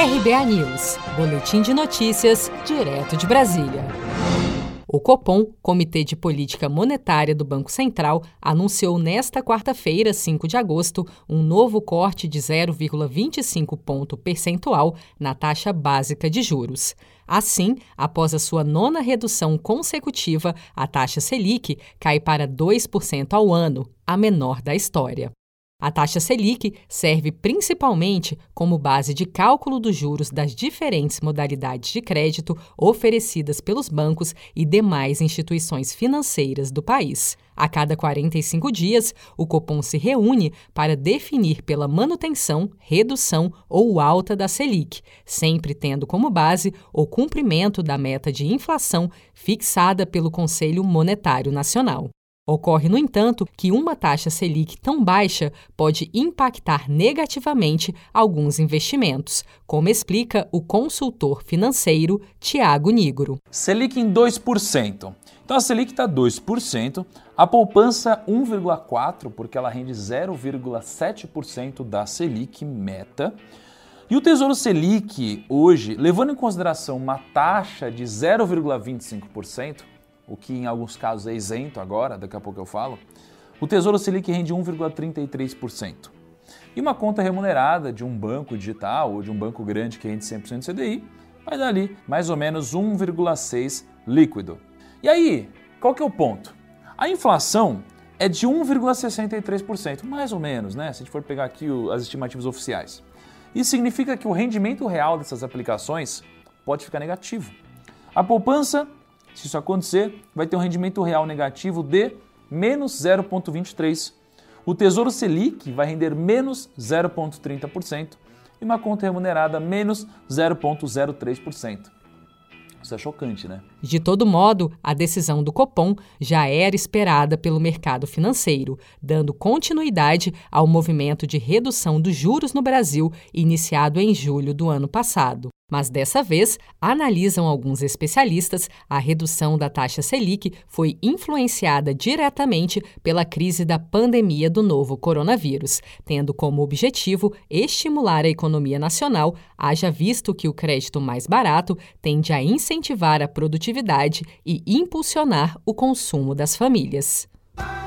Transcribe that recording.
RBA News, Boletim de Notícias, direto de Brasília. O Copom, Comitê de Política Monetária do Banco Central, anunciou nesta quarta-feira, 5 de agosto, um novo corte de 0,25 ponto percentual na taxa básica de juros. Assim, após a sua nona redução consecutiva, a taxa Selic cai para 2% ao ano, a menor da história. A taxa Selic serve principalmente como base de cálculo dos juros das diferentes modalidades de crédito oferecidas pelos bancos e demais instituições financeiras do país. A cada 45 dias, o Copom se reúne para definir pela manutenção, redução ou alta da Selic, sempre tendo como base o cumprimento da meta de inflação fixada pelo Conselho Monetário Nacional. Ocorre, no entanto, que uma taxa Selic tão baixa pode impactar negativamente alguns investimentos, como explica o consultor financeiro Tiago Nigro. Selic em 2%. Então a Selic está 2%, a poupança 1,4%, porque ela rende 0,7% da Selic meta. E o Tesouro Selic, hoje, levando em consideração uma taxa de 0,25%, o que em alguns casos é isento agora, daqui a pouco eu falo, o Tesouro Selic rende 1,33%. E uma conta remunerada de um banco digital ou de um banco grande que rende 100% CDI vai dar ali mais ou menos 1,6% líquido. E aí, qual que é o ponto? A inflação é de 1,63%, mais ou menos, né? Se a gente for pegar aqui as estimativas oficiais. Isso significa que o rendimento real dessas aplicações pode ficar negativo. A poupança se isso acontecer, vai ter um rendimento real negativo de menos 0,23%. O Tesouro Selic vai render menos 0,30% e uma conta remunerada menos 0,03%. Isso é chocante, né? De todo modo, a decisão do Copom já era esperada pelo mercado financeiro, dando continuidade ao movimento de redução dos juros no Brasil, iniciado em julho do ano passado. Mas dessa vez, analisam alguns especialistas, a redução da taxa Selic foi influenciada diretamente pela crise da pandemia do novo coronavírus, tendo como objetivo estimular a economia nacional, haja visto que o crédito mais barato tende a incentivar a produtividade e impulsionar o consumo das famílias.